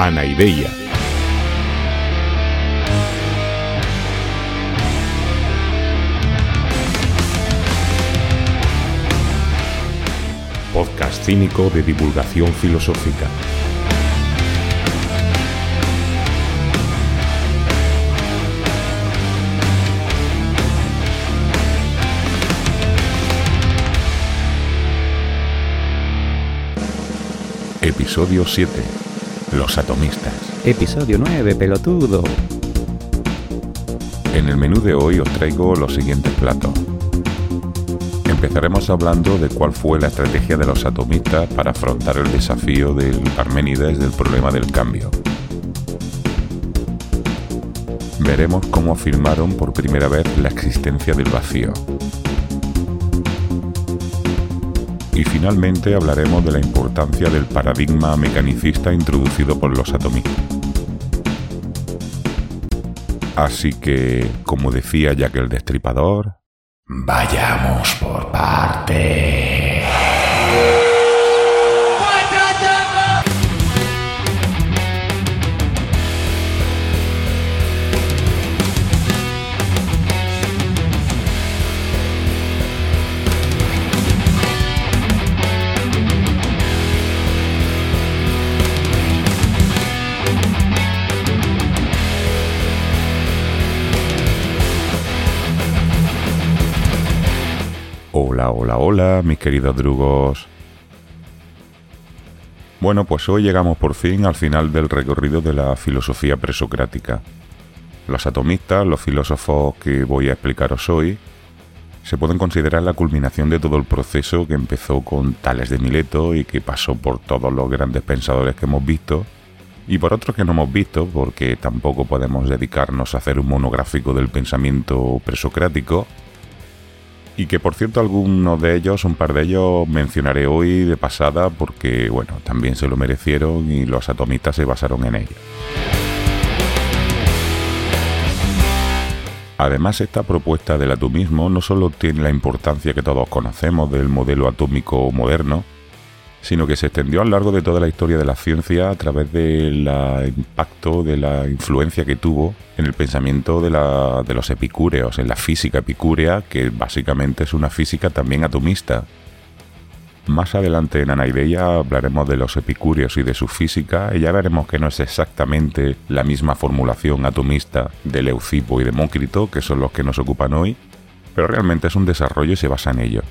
Anaideia. Podcast cínico de divulgación filosófica. Episodio 7. Los atomistas. Episodio 9, pelotudo. En el menú de hoy os traigo los siguientes platos. Empezaremos hablando de cuál fue la estrategia de los atomistas para afrontar el desafío del Parménides del problema del cambio. Veremos cómo afirmaron por primera vez la existencia del vacío. Y finalmente hablaremos de la importancia del paradigma mecanicista introducido por los atomistas. Así que, como decía Jack el Destripador, vayamos por partes. Hola, hola, hola, mis queridos drugos. Bueno, pues hoy llegamos por fin al final del recorrido de la filosofía presocrática. Los atomistas, los filósofos que voy a explicaros hoy, se pueden considerar la culminación de todo el proceso que empezó con Tales de Mileto y que pasó por todos los grandes pensadores que hemos visto y por otros que no hemos visto porque tampoco podemos dedicarnos a hacer un monográfico del pensamiento presocrático y que por cierto algunos de ellos, un par de ellos mencionaré hoy de pasada porque bueno, también se lo merecieron y los atomistas se basaron en ellos. Además, esta propuesta del atomismo no solo tiene la importancia que todos conocemos del modelo atómico moderno, sino que se extendió a lo largo de toda la historia de la ciencia a través del impacto, de la influencia que tuvo en el pensamiento de, la, de los epicúreos, en la física epicúrea, que básicamente es una física también atomista. Más adelante en Anaideia hablaremos de los epicúreos y de su física, y ya veremos que no es exactamente la misma formulación atomista de Leucipo y Demócrito, que son los que nos ocupan hoy, pero realmente es un desarrollo y se basa en ello.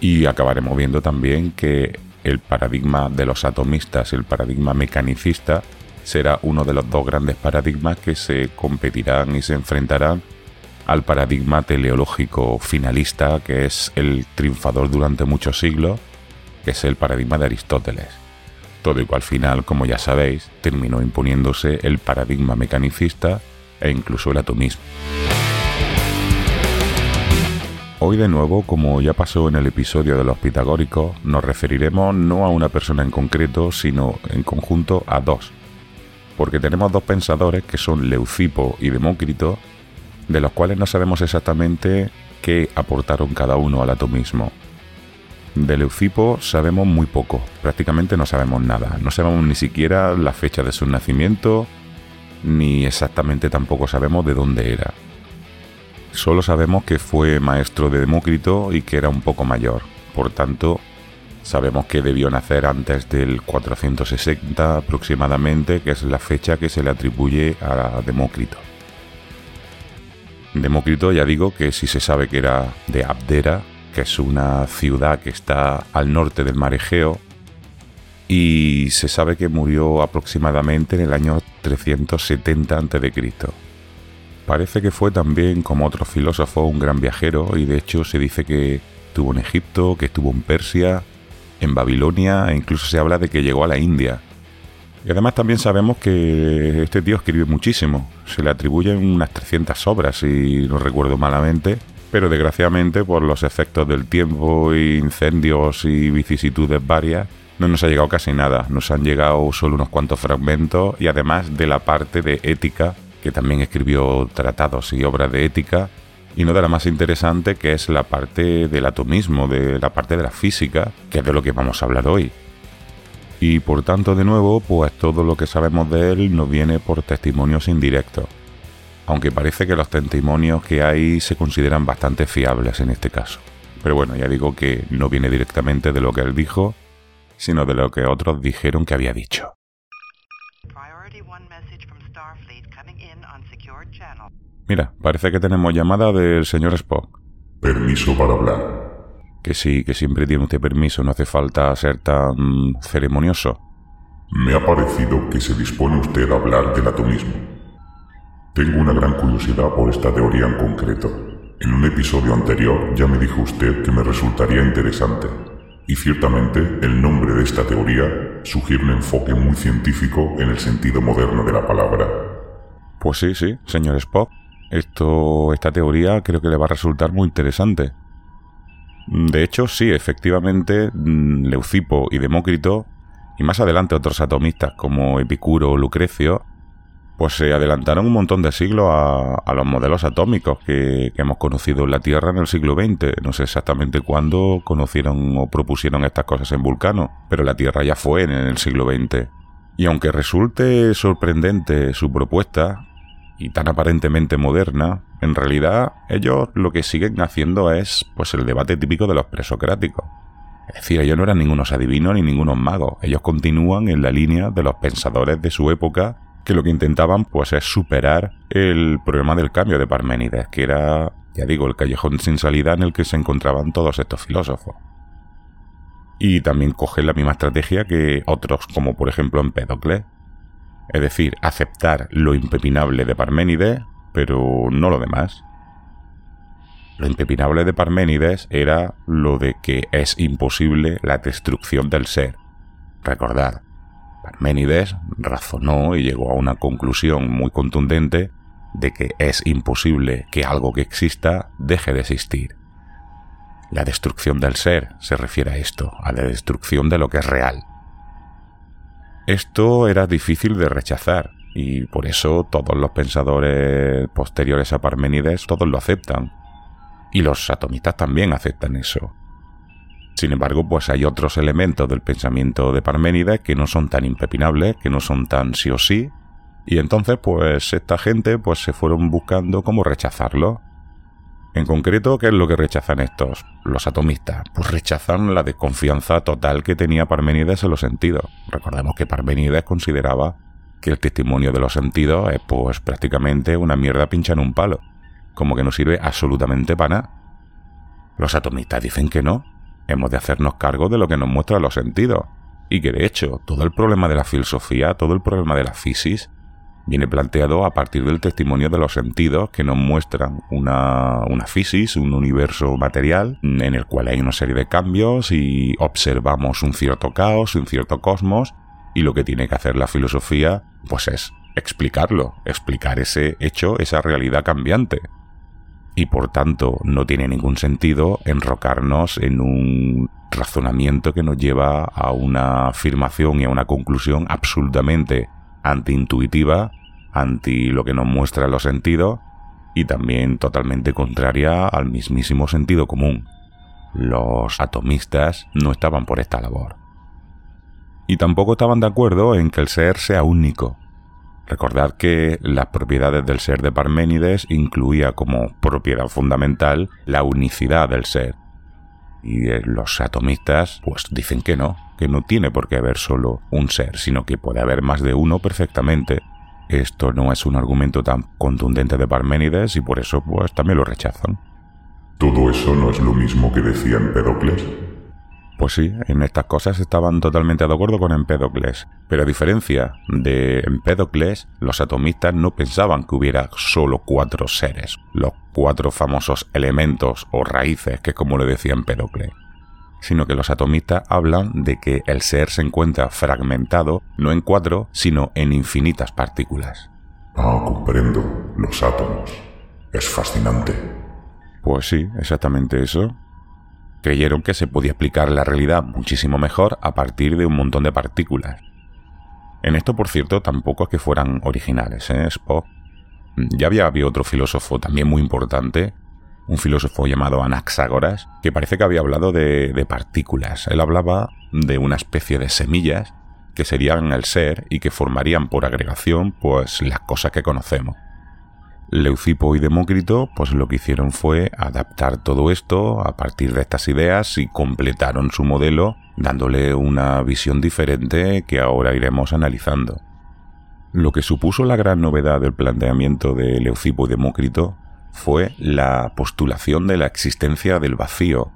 Y acabaremos viendo también que el paradigma de los atomistas, el paradigma mecanicista, será uno de los dos grandes paradigmas que se competirán y se enfrentarán al paradigma teleológico finalista, que es el triunfador durante muchos siglos, que es el paradigma de Aristóteles. Todo y al final, como ya sabéis, terminó imponiéndose el paradigma mecanicista e incluso el atomismo. Hoy de nuevo, como ya pasó en el episodio de los pitagóricos, nos referiremos no a una persona en concreto, sino en conjunto a dos. Porque tenemos dos pensadores que son Leucipo y Demócrito, de los cuales no sabemos exactamente qué aportaron cada uno al atomismo. De Leucipo sabemos muy poco, prácticamente no sabemos nada, no sabemos ni siquiera la fecha de su nacimiento, ni exactamente tampoco sabemos de dónde era. Solo sabemos que fue maestro de Demócrito y que era un poco mayor. Por tanto, sabemos que debió nacer antes del 460 aproximadamente, que es la fecha que se le atribuye a Demócrito. Demócrito, ya digo que si se sabe que era de Abdera, que es una ciudad que está al norte del mar Egeo, y se sabe que murió aproximadamente en el año 370 a.C. Parece que fue también, como otro filósofo, un gran viajero y de hecho se dice que estuvo en Egipto, que estuvo en Persia, en Babilonia e incluso se habla de que llegó a la India. Y además también sabemos que este tío escribe muchísimo. Se le atribuyen unas 300 obras, si no recuerdo malamente, pero desgraciadamente por los efectos del tiempo, incendios y vicisitudes varias, no nos ha llegado casi nada. Nos han llegado solo unos cuantos fragmentos y además de la parte de ética que también escribió tratados y obras de ética, y no de la más interesante, que es la parte del atomismo, de la parte de la física, que es de lo que vamos a hablar hoy. Y por tanto, de nuevo, pues todo lo que sabemos de él nos viene por testimonios indirectos. Aunque parece que los testimonios que hay se consideran bastante fiables en este caso. Pero bueno, ya digo que no viene directamente de lo que él dijo, sino de lo que otros dijeron que había dicho. Mira, parece que tenemos llamada del señor Spock. Permiso para hablar. Que sí, que siempre tiene usted permiso, no hace falta ser tan ceremonioso. Me ha parecido que se dispone usted a hablar del atomismo. Tengo una gran curiosidad por esta teoría en concreto. En un episodio anterior ya me dijo usted que me resultaría interesante. Y ciertamente el nombre de esta teoría sugiere un enfoque muy científico en el sentido moderno de la palabra. Pues sí, sí, señor Spock. Esto, esta teoría creo que le va a resultar muy interesante. De hecho, sí, efectivamente, mm, Leucipo y Demócrito, y más adelante otros atomistas como Epicuro o Lucrecio, pues se adelantaron un montón de siglos a, los modelos atómicos que, que, hemos conocido en la Tierra en el siglo XX. No sé exactamente cuándo conocieron o propusieron estas cosas en Vulcano, pero la Tierra ya fue en el siglo XX. Y aunque resulte sorprendente su propuesta, y tan aparentemente moderna, en realidad ellos lo que siguen haciendo es pues el debate típico de los presocráticos. Es decir, ellos no eran ningunos adivinos ni ningunos magos, ellos continúan en la línea de los pensadores de su época que lo que intentaban pues es superar el problema del cambio de Parménides, que era, ya digo, el callejón sin salida en el que se encontraban todos estos filósofos. Y también cogen la misma estrategia que otros, como por ejemplo Empédocles, es decir, aceptar lo impepinable de Parménides, pero no lo demás. Lo impepinable de Parménides era lo de que es imposible la destrucción del ser. Recordad, Parménides razonó y llegó a una conclusión muy contundente de que es imposible que algo que exista deje de existir. La destrucción del ser se refiere a esto, a la destrucción de lo que es real. Esto era difícil de rechazar y por eso todos los pensadores posteriores a Parménides todos lo aceptan. Y los atomistas también aceptan eso. Sin embargo, pues hay otros elementos del pensamiento de Parménides que no son tan impepinables, que no son tan sí o sí, y entonces pues esta gente pues se fueron buscando cómo rechazarlo. En concreto, ¿qué es lo que rechazan estos, los atomistas? Pues rechazan la desconfianza total que tenía Parménides en los sentidos. Recordemos que Parménides consideraba que el testimonio de los sentidos es pues prácticamente una mierda pincha en un palo, como que no sirve absolutamente para nada. Los atomistas dicen que no, hemos de hacernos cargo de lo que nos muestran los sentidos, y que de hecho todo el problema de la filosofía, todo el problema de la física, viene planteado a partir del testimonio de los sentidos que nos muestran una, una un universo material en el cual hay una serie de cambios y observamos un cierto caos, un cierto cosmos y lo que tiene que hacer la filosofía pues es explicarlo, explicar ese hecho, esa realidad cambiante. Y por tanto no tiene ningún sentido enrocarnos en un razonamiento que nos lleva a una afirmación y a una conclusión absolutamente antiintuitiva, anti lo que nos muestra los sentidos y también totalmente contraria al mismísimo sentido común. Los atomistas no estaban por esta labor. Y tampoco estaban de acuerdo en que el ser sea único. Recordad que las propiedades del ser de Parménides incluía como propiedad fundamental la unicidad del ser. Y los atomistas pues dicen que no, que no tiene por qué haber solo un ser, sino que puede haber más de uno perfectamente. Esto no es un argumento tan contundente de Parménides y por eso pues también lo rechazan. ¿Todo eso no es lo mismo que decía Empédocles? Pues sí, en estas cosas estaban totalmente de acuerdo con Empédocles, pero a diferencia de Empédocles, los atomistas no pensaban que hubiera solo cuatro seres, los cuatro famosos elementos o raíces que como le decía Empédocles sino que los atomistas hablan de que el ser se encuentra fragmentado no en cuatro, sino en infinitas partículas. Ah, comprendo. Los átomos. Es fascinante. Pues sí, exactamente eso. Creyeron que se podía explicar la realidad muchísimo mejor a partir de un montón de partículas. En esto, por cierto, tampoco es que fueran originales, ¿eh? Spock. Ya había, había otro filósofo también muy importante un filósofo llamado Anaxágoras, que parece que había hablado de, partículas. Él hablaba de una especie de semillas que serían el ser y que formarían por agregación pues las cosas que conocemos. Leucipo y Demócrito pues lo que hicieron fue adaptar todo esto a partir de estas ideas y completaron su modelo dándole una visión diferente que ahora iremos analizando. Lo que supuso la gran novedad del planteamiento de Leucipo y Demócrito fue la postulación de la existencia del vacío,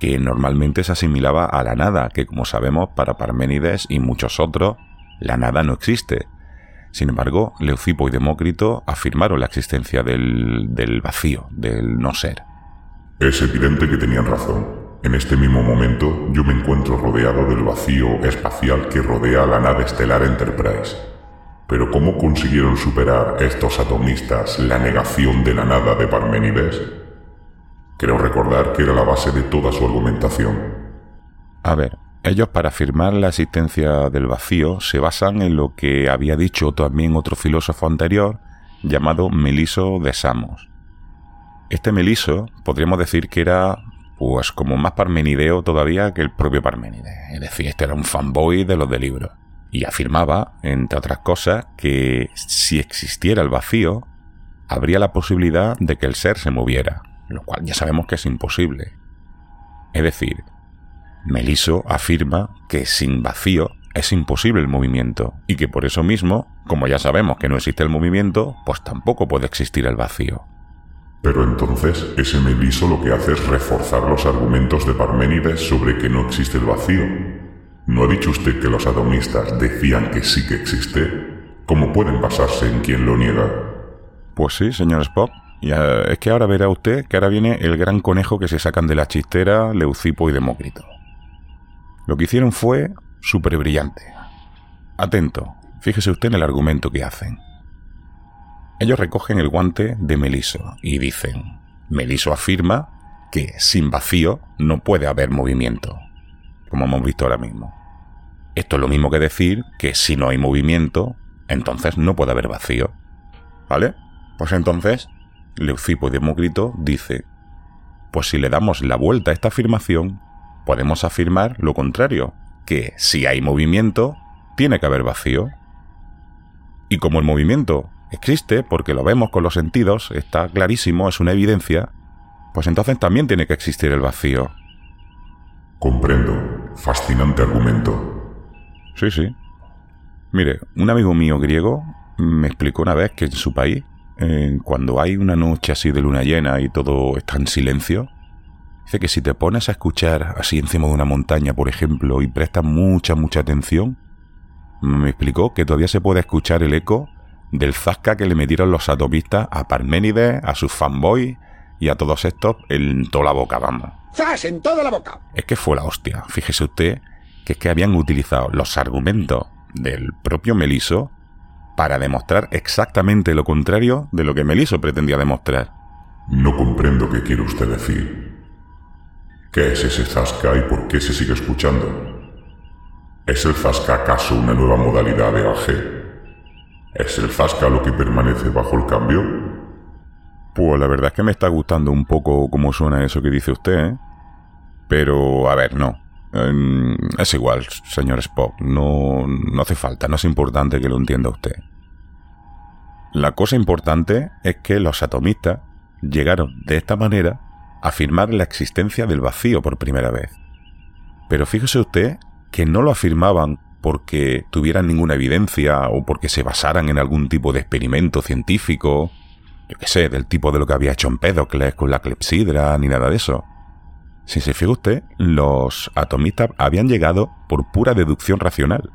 que normalmente se asimilaba a la nada, que como sabemos para Parménides y muchos otros, la nada no existe. Sin embargo, Leucipo y Demócrito afirmaron la existencia del, del vacío, del no ser. Es evidente que tenían razón. En este mismo momento yo me encuentro rodeado del vacío espacial que rodea la nave estelar Enterprise. Pero ¿cómo consiguieron superar estos atomistas la negación de la nada de Parménides? Creo recordar que era la base de toda su argumentación. A ver, ellos para afirmar la existencia del vacío se basan en lo que había dicho también otro filósofo anterior llamado Meliso de Samos. Este Meliso podríamos decir que era pues como más parmenideo todavía que el propio Parménides, es decir, este era un fanboy de los de libros y afirmaba, entre otras cosas, que si existiera el vacío, habría la posibilidad de que el ser se moviera, lo cual ya sabemos que es imposible. Es decir, Meliso afirma que sin vacío es imposible el movimiento y que por eso mismo, como ya sabemos que no existe el movimiento, pues tampoco puede existir el vacío. Pero entonces ese Meliso lo que hace es reforzar los argumentos de Parménides sobre que no existe el vacío. ¿No ha dicho usted que los atomistas decían que sí que existe? ¿Cómo pueden basarse en quien lo niega? Pues sí, señor Spock. Y eh, es que ahora verá usted que ahora viene el gran conejo que se sacan de la chistera Leucipo y Demócrito. Lo que hicieron fue súper brillante. Atento, fíjese usted en el argumento que hacen. Ellos recogen el guante de Meliso y dicen, Meliso afirma que sin vacío no puede haber movimiento, como hemos visto ahora mismo. Esto es lo mismo que decir que si no hay movimiento, entonces no puede haber vacío. ¿Vale? Pues entonces Leucipo y Demócrito dice, pues si le damos la vuelta a esta afirmación, podemos afirmar lo contrario, que si hay movimiento, tiene que haber vacío. Y como el movimiento existe, porque lo vemos con los sentidos, está clarísimo, es una evidencia, pues entonces también tiene que existir el vacío. Comprendo. Fascinante argumento. Sí, sí. Mire, un amigo mío griego me explicó una vez que en su país eh, cuando hay una noche así de luna llena y todo está en silencio, dice que si te pones a escuchar así encima de una montaña, por ejemplo, y prestas mucha, mucha atención, me explicó que todavía se puede escuchar el eco del zasca que le metieron los atomistas a Parménides, a sus fanboys y a todos estos en toda la boca, vamos. ¡Zas! En toda la boca. Es que fue la hostia. Fíjese usted que es que habían utilizado los argumentos del propio Meliso para demostrar exactamente lo contrario de lo que Meliso pretendía demostrar. No comprendo qué quiere usted decir. ¿Qué es ese Zasca y por qué se sigue escuchando? ¿Es el Zasca acaso una nueva modalidad de AG? ¿Es el Zasca lo que permanece bajo el cambio? Pues la verdad es que me está gustando un poco cómo suena eso que dice usted, ¿eh? Pero, a ver, no. Em, es igual, señor Spock, no, no hace falta, no es importante que lo entienda usted. La cosa importante es que los atomistas llegaron de esta manera a afirmar la existencia del vacío por primera vez. Pero fíjese usted que no lo afirmaban porque tuvieran ninguna evidencia o porque se basaran en algún tipo de experimento científico, yo qué sé, del tipo de lo que había hecho Empédocles con la clepsidra, ni nada de eso. Si se fija usted, los atomistas habían llegado por pura deducción racional.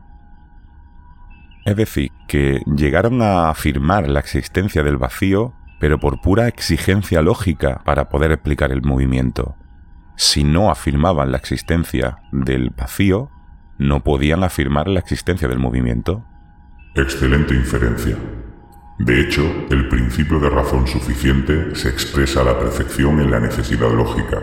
Es decir, que llegaron a afirmar la existencia del vacío, pero por pura exigencia lógica para poder explicar el movimiento. Si no afirmaban la existencia del vacío, no podían afirmar la existencia del movimiento. Excelente inferencia. De hecho, el principio de razón suficiente se expresa a la perfección en la necesidad lógica.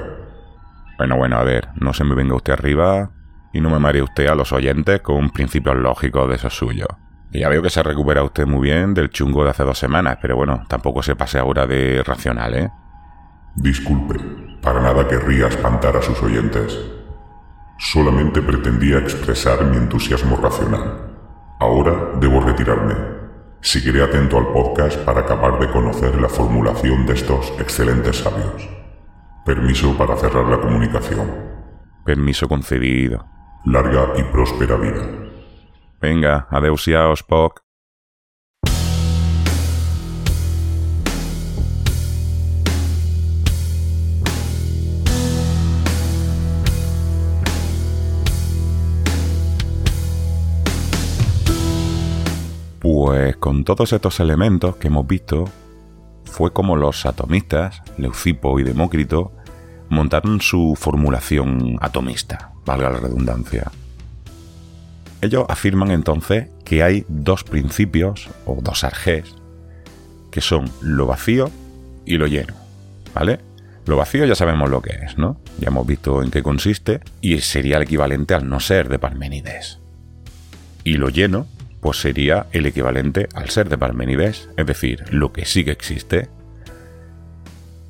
Bueno, bueno, a ver, no se me venga usted arriba y no me maree usted a los oyentes con principios lógicos de esos suyos. Y ya veo que se recupera usted muy bien del chungo de hace dos semanas, pero bueno, tampoco se pase ahora de racional, ¿eh? Disculpe, para nada querría espantar a sus oyentes. Solamente pretendía expresar mi entusiasmo racional. Ahora debo retirarme. Seguiré atento al podcast para acabar de conocer la formulación de estos excelentes sabios. Permiso para cerrar la comunicación. Permiso concedido. Larga y próspera vida. Venga, adeusiaos, Spock. Pues con todos estos elementos que hemos visto, fue como los atomistas, Leucipo y Demócrito, montaron su formulación atomista, valga la redundancia. Ellos afirman entonces que hay dos principios, o dos arjés, que son lo vacío y lo lleno, ¿vale? Lo vacío ya sabemos lo que es, ¿no? Ya hemos visto en qué consiste y sería el equivalente al no ser de Parménides. Y lo lleno, pues sería el equivalente al ser de Parménides, es decir, lo que sí que existe.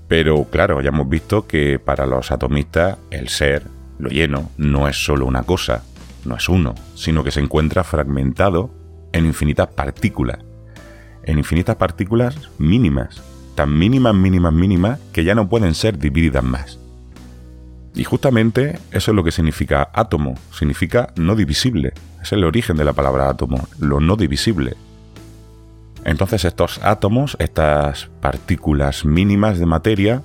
Pero claro, ya hemos visto que para los atomistas el ser, lo lleno, no es solo una cosa, no es uno, sino que se encuentra fragmentado en infinitas partículas, en infinitas partículas mínimas, tan mínimas, mínimas, mínimas, que ya no pueden ser divididas más. Y justamente eso es lo que significa átomo, significa no divisible. Es el origen de la palabra átomo, lo no divisible. Entonces estos átomos, estas partículas mínimas de materia,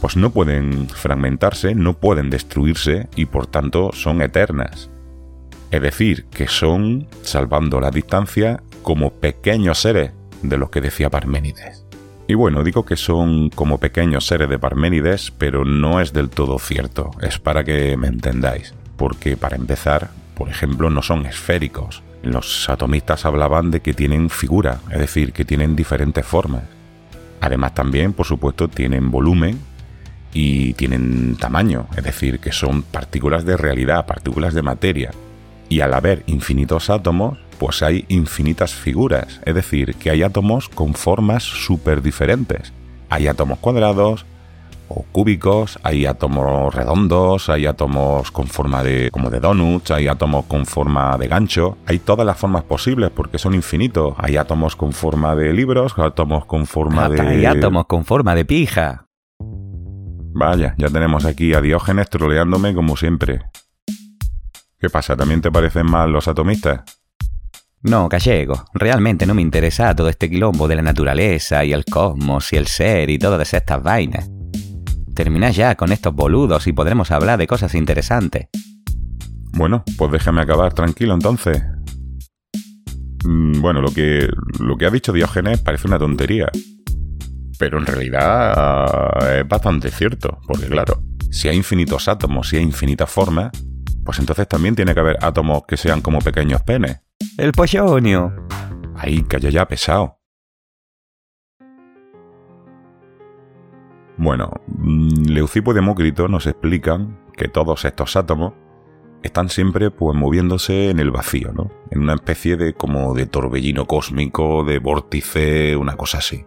pues no pueden fragmentarse, no pueden destruirse y por tanto son eternas. Es decir, que son, salvando la distancia, como pequeños seres de los que decía Parménides. Y bueno, digo que son como pequeños seres de Parménides, pero no es del todo cierto, es para que me entendáis. Porque para empezar, por ejemplo, no son esféricos. Los atomistas hablaban de que tienen figura, es decir, que tienen diferentes formas. Además también, por supuesto, tienen volumen y tienen tamaño, es decir, que son partículas de realidad, partículas de materia. Y al haber infinitos átomos, pues hay infinitas figuras, es decir, que hay átomos con formas súper diferentes. Hay átomos cuadrados o cúbicos, hay átomos redondos, hay átomos con forma de como de donuts, hay átomos con forma de gancho, hay todas las formas posibles porque son infinitos. Hay átomos con forma de libros, átomos con forma de Hay átomos con forma de pija. Vaya, ya tenemos aquí a Diógenes troleándome como siempre. ¿Qué pasa? ¿También te parecen mal los atomistas? No, gallego, realmente no me interesa todo este quilombo de la naturaleza y el cosmos y el ser y todas estas vainas. Terminad ya con estos boludos y podremos hablar de cosas interesantes. Bueno, pues déjame acabar tranquilo entonces. Mm, bueno, lo que, lo que ha dicho Diógenes parece una tontería. Pero en realidad es bastante cierto, porque claro, si hay infinitos átomos y hay infinitas formas, pues entonces también tiene que haber átomos que sean como pequeños penes. El pollonio. Ahí, calla ya, pesado. Bueno, mm, Leucipo y Demócrito nos explican que todos estos átomos están siempre pues moviéndose en el vacío, ¿no? En una especie de como de torbellino cósmico, de vórtice, una cosa así.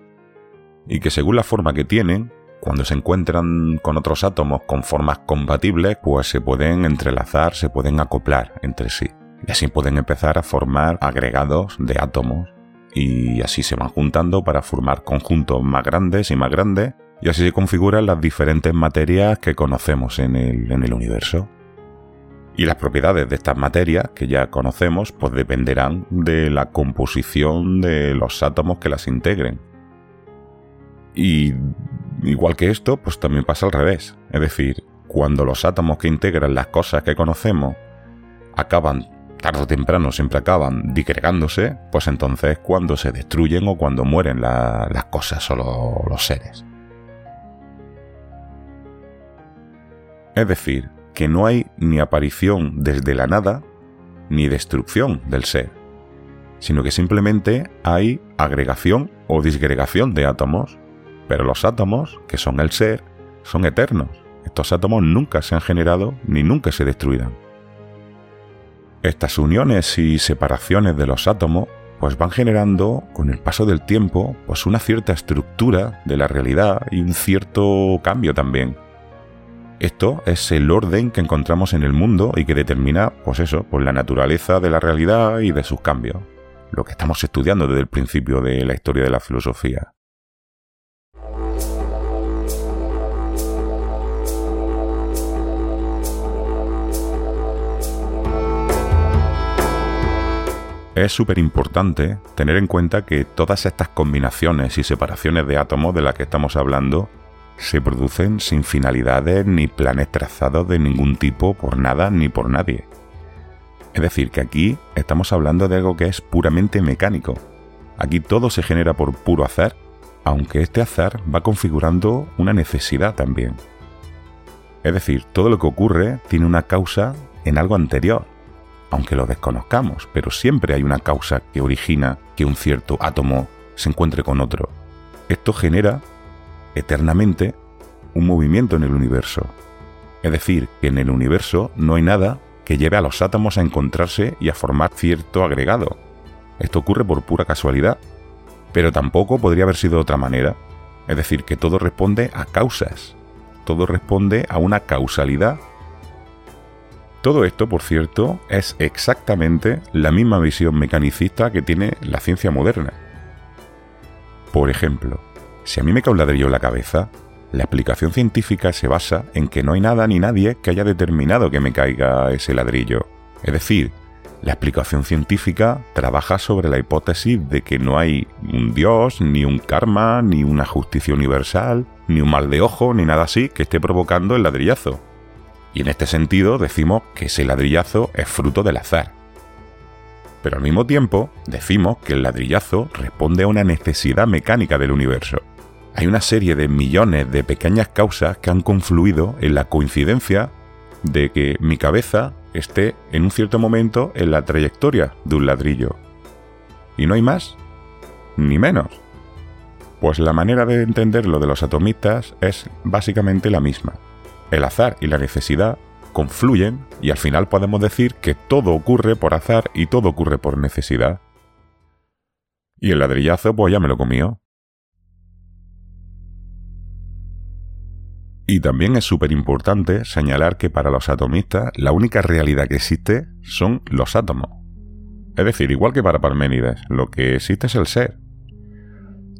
Y que según la forma que tienen, cuando se encuentran con otros átomos con formas compatibles, pues se pueden entrelazar, se pueden acoplar entre sí. Y así pueden empezar a formar agregados de átomos y así se van juntando para formar conjuntos más grandes y más grandes y así se configuran las diferentes materias que conocemos en el, en el universo. Y las propiedades de estas materias que ya conocemos pues dependerán de la composición de los átomos que las integren. Y igual que esto, pues también pasa al revés. Es decir, cuando los átomos que integran las cosas que conocemos acaban tarde o temprano siempre acaban digregándose, pues entonces cuando se destruyen o cuando mueren las cosas o los seres. Es decir, que no hay ni aparición desde la nada, ni destrucción del ser, sino que simplemente hay agregación o disgregación de átomos, pero los átomos, que son el ser, son eternos. Estos átomos nunca se han generado ni nunca se destruirán. Estas uniones y separaciones de los átomos pues van generando con el paso del tiempo pues una cierta estructura de la realidad y un cierto cambio también. Esto es el orden que encontramos en el mundo y que determina, pues eso, pues la naturaleza de la realidad y de sus cambios. Lo que estamos estudiando desde el principio de la historia de la filosofía. Es súper importante tener en cuenta que todas estas combinaciones y separaciones de átomos de las que estamos hablando se producen sin finalidades ni planes trazados de ningún tipo por nada ni por nadie. Es decir, que aquí estamos hablando de algo que es puramente mecánico. Aquí todo se genera por puro azar, aunque este azar va configurando una necesidad también. Es decir, todo lo que ocurre tiene una causa en algo anterior aunque lo desconozcamos, pero siempre hay una causa que origina que un cierto átomo se encuentre con otro. Esto genera eternamente un movimiento en el universo. Es decir, que en el universo no hay nada que lleve a los átomos a encontrarse y a formar cierto agregado. Esto ocurre por pura casualidad, pero tampoco podría haber sido de otra manera. Es decir, que todo responde a causas, todo responde a una causalidad todo esto, por cierto, es exactamente la misma visión mecanicista que tiene la ciencia moderna. Por ejemplo, si a mí me cae un ladrillo en la cabeza, la explicación científica se basa en que no hay nada ni nadie que haya determinado que me caiga ese ladrillo. Es decir, la explicación científica trabaja sobre la hipótesis de que no hay un Dios, ni un karma, ni una justicia universal, ni un mal de ojo, ni nada así que esté provocando el ladrillazo. Y en este sentido decimos que ese ladrillazo es fruto del azar. Pero al mismo tiempo decimos que el ladrillazo responde a una necesidad mecánica del universo. Hay una serie de millones de pequeñas causas que han confluido en la coincidencia de que mi cabeza esté en un cierto momento en la trayectoria de un ladrillo. Y no hay más, ni menos. Pues la manera de entender lo de los atomistas es básicamente la misma el azar y la necesidad confluyen y al final podemos decir que todo ocurre por azar y todo ocurre por necesidad. Y el ladrillazo pues ya me lo comió. Y también es súper importante señalar que para los atomistas la única realidad que existe son los átomos. Es decir, igual que para Parménides, lo que existe es el ser.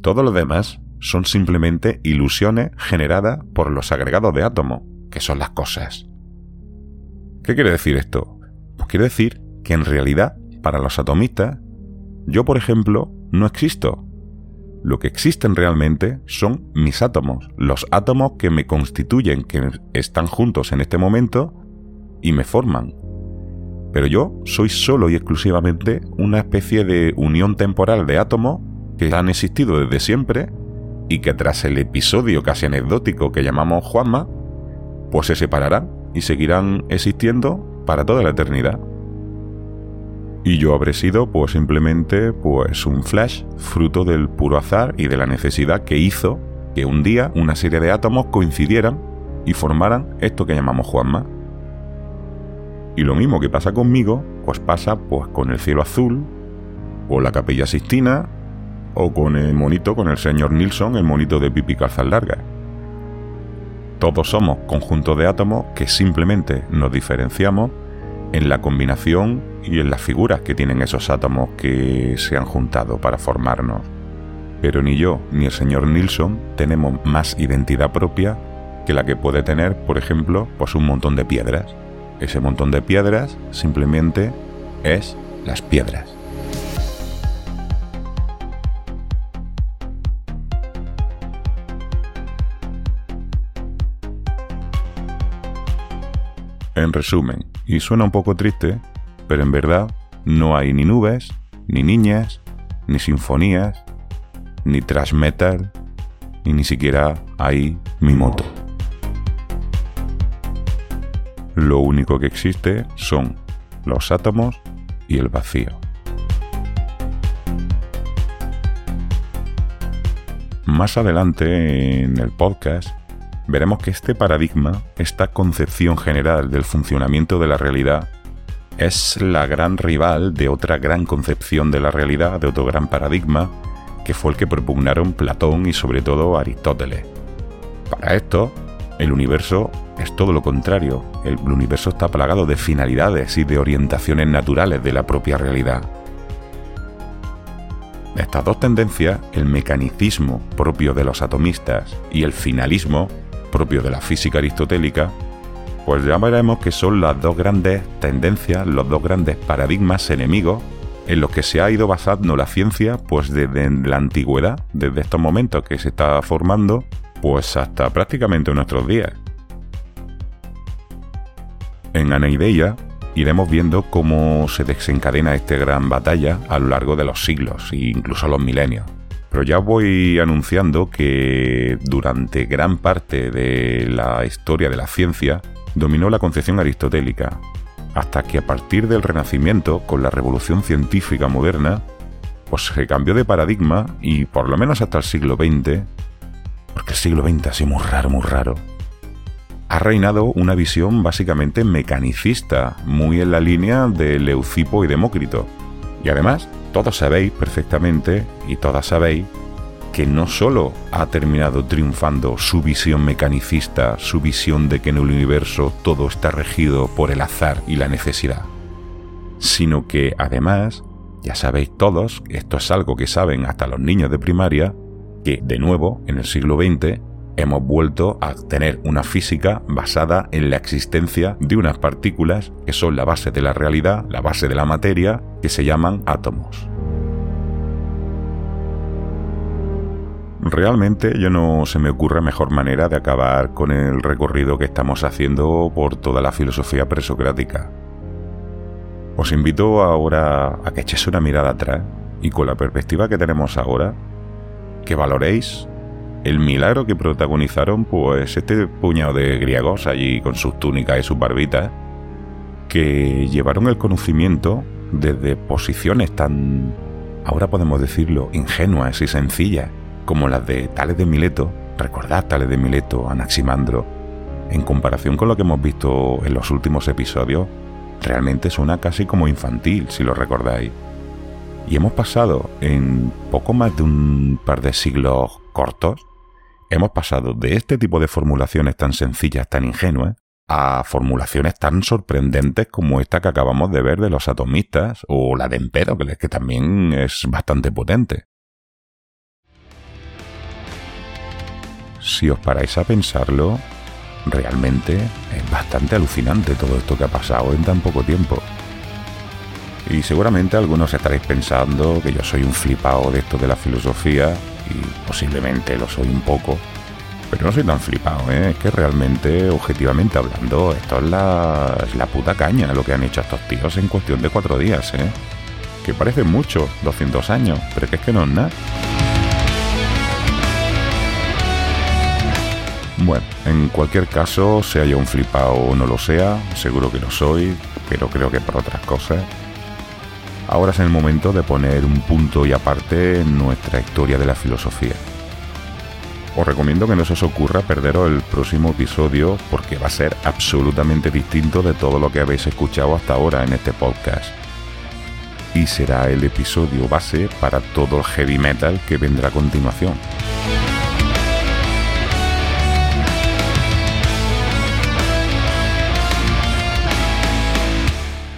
Todo lo demás son simplemente ilusiones generadas por los agregados de átomos, que son las cosas. ¿Qué quiere decir esto? Pues quiere decir que en realidad, para los atomistas, yo, por ejemplo, no existo. Lo que existen realmente son mis átomos, los átomos que me constituyen, que están juntos en este momento y me forman. Pero yo soy solo y exclusivamente una especie de unión temporal de átomos que han existido desde siempre y que tras el episodio casi anecdótico que llamamos Juanma, pues se separarán y seguirán existiendo para toda la eternidad. Y yo habré sido pues simplemente pues un flash fruto del puro azar y de la necesidad que hizo que un día una serie de átomos coincidieran y formaran esto que llamamos Juanma. Y lo mismo que pasa conmigo, pues pasa pues con el cielo azul, o la capilla Sistina, o con el monito, con el señor Nilsson, el monito de pipi calzas largas. Todos somos conjuntos de átomos que simplemente nos diferenciamos en la combinación y en las figuras que tienen esos átomos que se han juntado para formarnos. Pero ni yo ni el señor Nilsson tenemos más identidad propia que la que puede tener, por ejemplo, pues un montón de piedras. Ese montón de piedras simplemente es las piedras. En resumen, y suena un poco triste, pero en verdad no hay ni nubes, ni niñas, ni sinfonías, ni trash metal, y ni siquiera hay mi moto. Lo único que existe son los átomos y el vacío. Más adelante en el podcast veremos que este paradigma, esta concepción general del funcionamiento de la realidad, es la gran rival de otra gran concepción de la realidad, de otro gran paradigma, que fue el que propugnaron Platón y sobre todo Aristóteles. Para esto, el universo es todo lo contrario. El universo está plagado de finalidades y de orientaciones naturales de la propia realidad. Estas dos tendencias, el mecanicismo propio de los atomistas y el finalismo propio de la física aristotélica, pues ya veremos que son las dos grandes tendencias, los dos grandes paradigmas enemigos en los que se ha ido basando la ciencia pues desde la antigüedad, desde estos momentos que se está formando, pues hasta prácticamente nuestros días. En Aneideia iremos viendo cómo se desencadena esta gran batalla a lo largo de los siglos e incluso los milenios. Pero ya voy anunciando que durante gran parte de la historia de la ciencia dominó la concepción aristotélica, hasta que a partir del Renacimiento, con la revolución científica moderna, pues se cambió de paradigma y por lo menos hasta el siglo XX, porque el siglo XX ha sido muy raro, muy raro, ha reinado una visión básicamente mecanicista, muy en la línea de Leucipo y Demócrito. Y además, todos sabéis perfectamente, y todas sabéis, que no solo ha terminado triunfando su visión mecanicista, su visión de que en el universo todo está regido por el azar y la necesidad, sino que además, ya sabéis todos, esto es algo que saben hasta los niños de primaria, que de nuevo, en el siglo XX, hemos vuelto a tener una física basada en la existencia de unas partículas que son la base de la realidad, la base de la materia, que se llaman átomos. Realmente yo no se me ocurre mejor manera de acabar con el recorrido que estamos haciendo por toda la filosofía presocrática. Os invito ahora a que echéis una mirada atrás y con la perspectiva que tenemos ahora, que valoréis el milagro que protagonizaron pues este puñado de griegos allí con sus túnicas y sus barbitas, que llevaron el conocimiento desde posiciones tan, ahora podemos decirlo, ingenuas y sencillas, como las de Tales de Mileto, recordad Tales de Mileto, Anaximandro, en comparación con lo que hemos visto en los últimos episodios, realmente suena casi como infantil, si lo recordáis. Y hemos pasado en poco más de un par de siglos cortos, hemos pasado de este tipo de formulaciones tan sencillas, tan ingenuas, a formulaciones tan sorprendentes como esta que acabamos de ver de los atomistas o la de Empédocles, que también es bastante potente. si os paráis a pensarlo, realmente es bastante alucinante todo esto que ha pasado en tan poco tiempo. Y seguramente algunos estaréis pensando que yo soy un flipado de esto de la filosofía, y posiblemente lo soy un poco, pero no soy tan flipado, ¿eh? es que realmente, objetivamente hablando, esto es la, la puta caña lo que han hecho estos tíos en cuestión de cuatro días, ¿eh? que parece mucho, 200 años, pero que es que no es nada. Bueno, en cualquier caso, sea yo un flipado o no lo sea, seguro que lo soy, pero creo que por otras cosas. Ahora es el momento de poner un punto y aparte en nuestra historia de la filosofía. Os recomiendo que no se os ocurra perderos el próximo episodio porque va a ser absolutamente distinto de todo lo que habéis escuchado hasta ahora en este podcast. Y será el episodio base para todo el heavy metal que vendrá a continuación.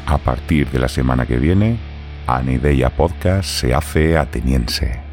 A partir de la semana que viene, Anideia Podcast se hace ateniense.